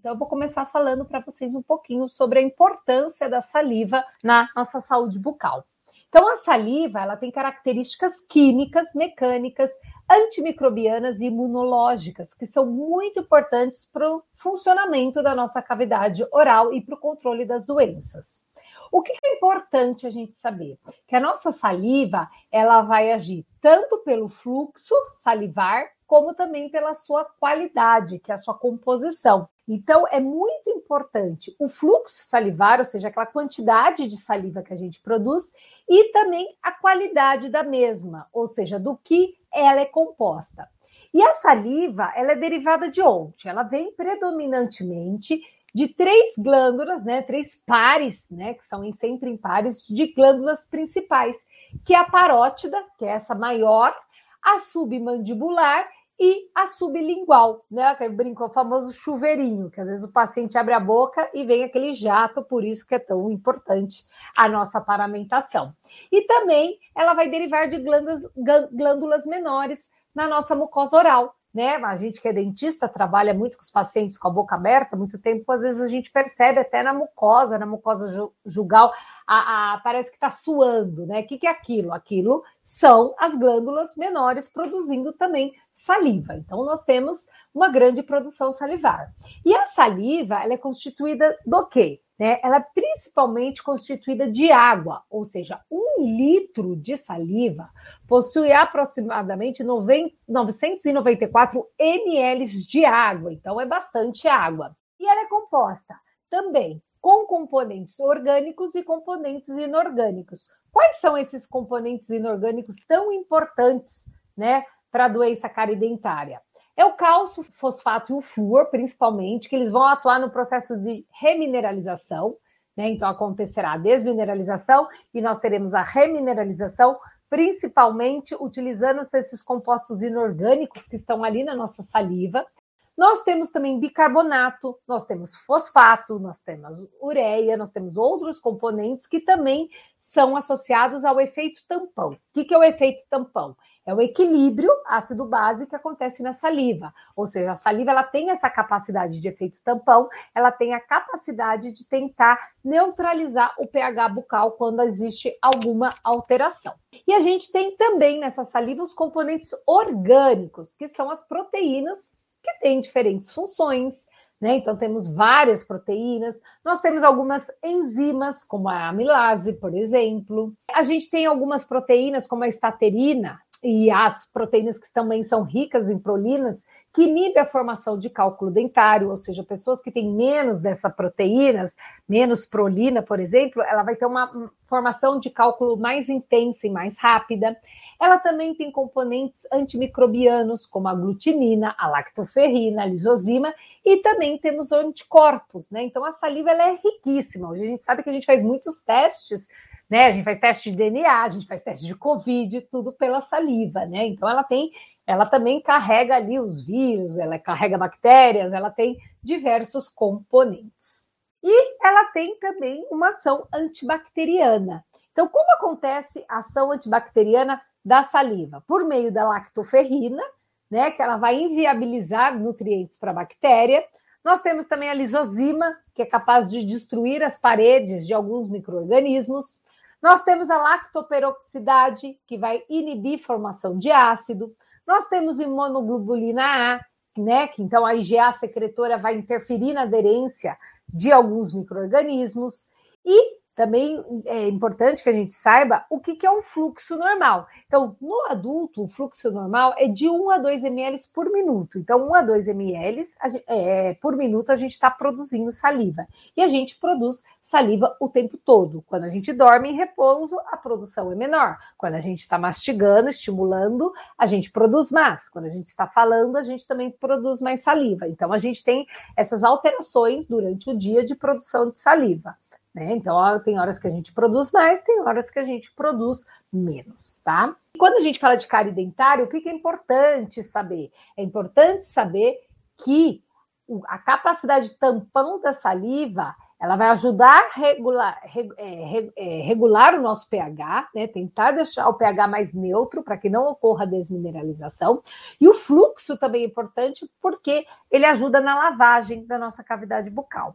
Então, eu vou começar falando para vocês um pouquinho sobre a importância da saliva na nossa saúde bucal. Então, a saliva ela tem características químicas, mecânicas, antimicrobianas e imunológicas, que são muito importantes para o funcionamento da nossa cavidade oral e para o controle das doenças. O que é importante a gente saber? Que a nossa saliva ela vai agir tanto pelo fluxo salivar como também pela sua qualidade, que é a sua composição. Então, é muito importante o fluxo salivar, ou seja, aquela quantidade de saliva que a gente produz, e também a qualidade da mesma, ou seja, do que ela é composta. E a saliva, ela é derivada de onde? Ela vem predominantemente de três glândulas, né, três pares, né, que são sempre em pares de glândulas principais, que é a parótida, que é essa maior, a submandibular e a sublingual, né? Que brincou o famoso chuveirinho, que às vezes o paciente abre a boca e vem aquele jato, por isso que é tão importante a nossa paramentação. E também ela vai derivar de glândulas, glândulas menores na nossa mucosa oral, né? A gente que é dentista trabalha muito com os pacientes com a boca aberta, muito tempo, às vezes a gente percebe até na mucosa, na mucosa jugal, a, a, parece que está suando, né? O que, que é aquilo? Aquilo são as glândulas menores produzindo também saliva. Então, nós temos uma grande produção salivar. E a saliva, ela é constituída do quê? Né? Ela é principalmente constituída de água, ou seja, um litro de saliva possui aproximadamente 90, 994 ml de água, então é bastante água. E ela é composta também com componentes orgânicos e componentes inorgânicos. Quais são esses componentes inorgânicos tão importantes, né, para a doença caridentária? É o cálcio, fosfato e o flúor, principalmente, que eles vão atuar no processo de remineralização, né? Então acontecerá a desmineralização e nós teremos a remineralização, principalmente utilizando esses compostos inorgânicos que estão ali na nossa saliva. Nós temos também bicarbonato, nós temos fosfato, nós temos ureia, nós temos outros componentes que também são associados ao efeito tampão. O que é o efeito tampão? É o equilíbrio ácido-base que acontece na saliva. Ou seja, a saliva ela tem essa capacidade de efeito tampão, ela tem a capacidade de tentar neutralizar o pH bucal quando existe alguma alteração. E a gente tem também nessa saliva os componentes orgânicos, que são as proteínas que têm diferentes funções, né? Então, temos várias proteínas, nós temos algumas enzimas, como a amilase, por exemplo. A gente tem algumas proteínas, como a estaterina, e as proteínas que também são ricas em prolinas, que inibe a formação de cálculo dentário, ou seja, pessoas que têm menos dessa proteína, menos prolina, por exemplo, ela vai ter uma formação de cálculo mais intensa e mais rápida. Ela também tem componentes antimicrobianos, como a glutinina, a lactoferrina, a lisozima, e também temos anticorpos, né? Então a saliva ela é riquíssima. A gente sabe que a gente faz muitos testes né? A gente faz teste de DNA, a gente faz teste de Covid, tudo pela saliva, né? Então ela tem, ela também carrega ali os vírus, ela carrega bactérias, ela tem diversos componentes. E ela tem também uma ação antibacteriana. Então, como acontece a ação antibacteriana da saliva? Por meio da lactoferrina, né, que ela vai inviabilizar nutrientes para a bactéria. Nós temos também a lisozima, que é capaz de destruir as paredes de alguns micro-organismos. Nós temos a lactoperoxidase, que vai inibir formação de ácido. Nós temos imunoglobulina A, né? Que então a IgA secretora vai interferir na aderência de alguns micro-organismos. E também é importante que a gente saiba o que, que é um fluxo normal. Então, no adulto, o fluxo normal é de 1 a 2 ml por minuto. Então, 1 a 2 ml é, por minuto a gente está produzindo saliva. E a gente produz saliva o tempo todo. Quando a gente dorme em repouso, a produção é menor. Quando a gente está mastigando, estimulando, a gente produz mais. Quando a gente está falando, a gente também produz mais saliva. Então, a gente tem essas alterações durante o dia de produção de saliva. Né? Então, ó, tem horas que a gente produz mais, tem horas que a gente produz menos, tá? E quando a gente fala de cárie dentária, o que, que é importante saber? É importante saber que a capacidade tampão da saliva ela vai ajudar a regular, é, é, regular o nosso pH, né? tentar deixar o pH mais neutro para que não ocorra desmineralização. E o fluxo também é importante porque ele ajuda na lavagem da nossa cavidade bucal.